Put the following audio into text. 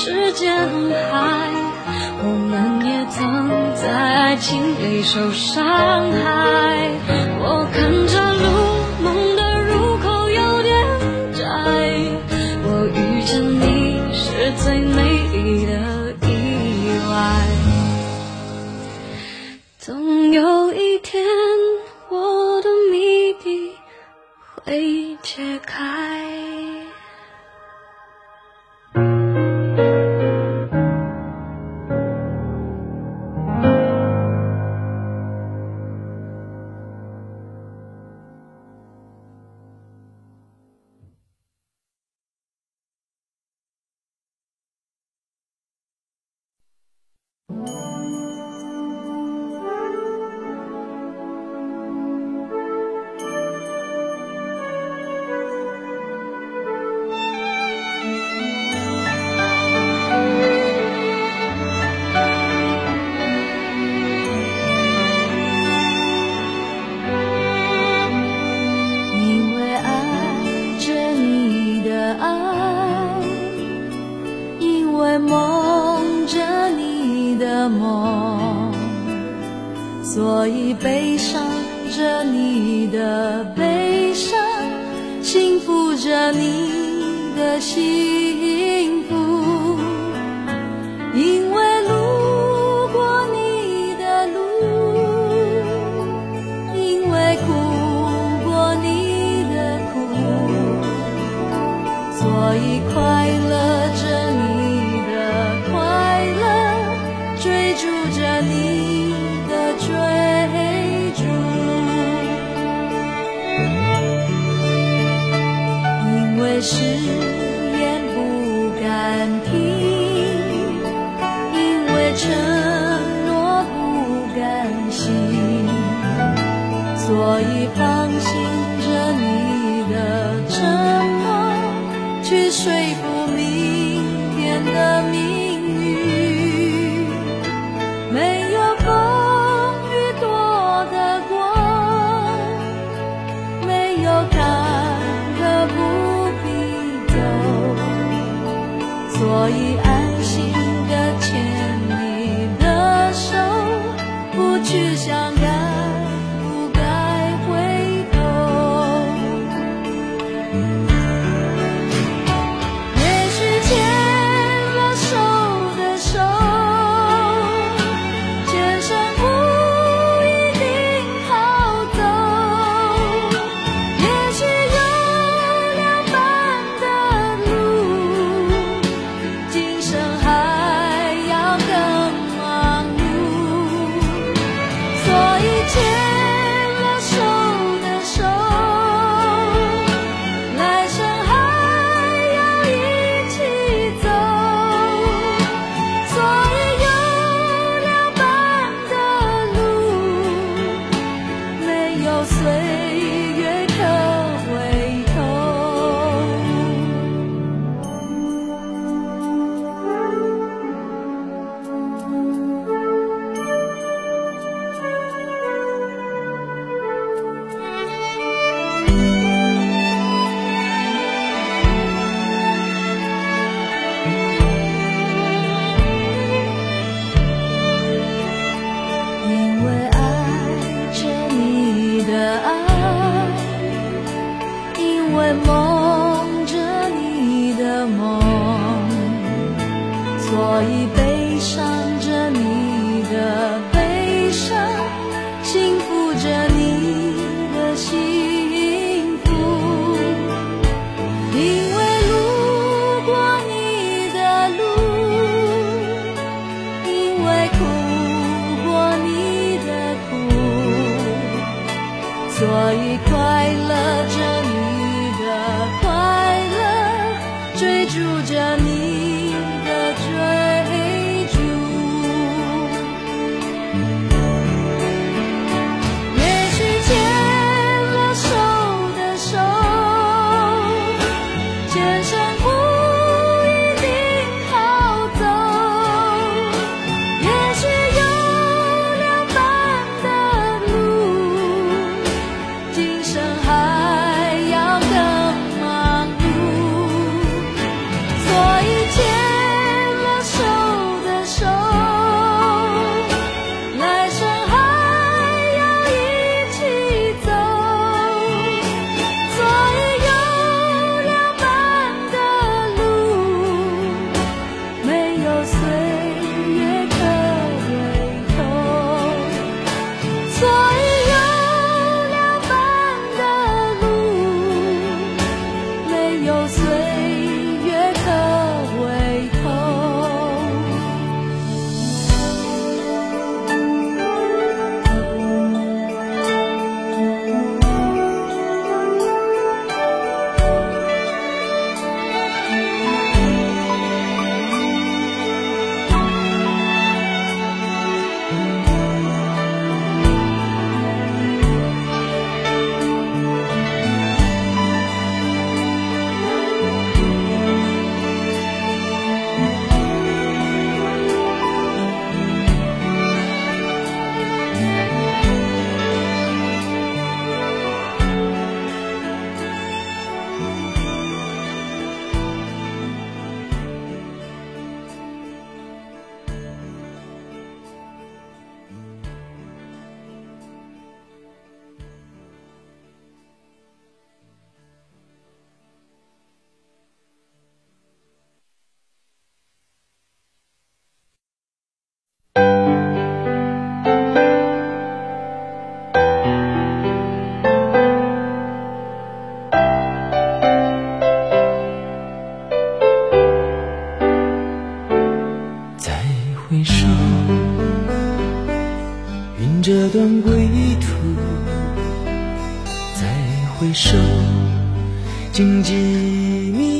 时间海，我们也曾在爱情里受伤害，我看着路，梦的入口有点窄。我遇见你是最美丽的伤着你的悲伤，幸福着你的幸福，誓言不敢听，因为承诺不甘心，所以放心着你的沉默，去说服明天的命运。没所以安心的牵你的手，不去想因为梦着你的梦所以悲伤着你的悲伤幸福着你的幸福。因为数着你的追回首。云遮断归途再回首荆棘密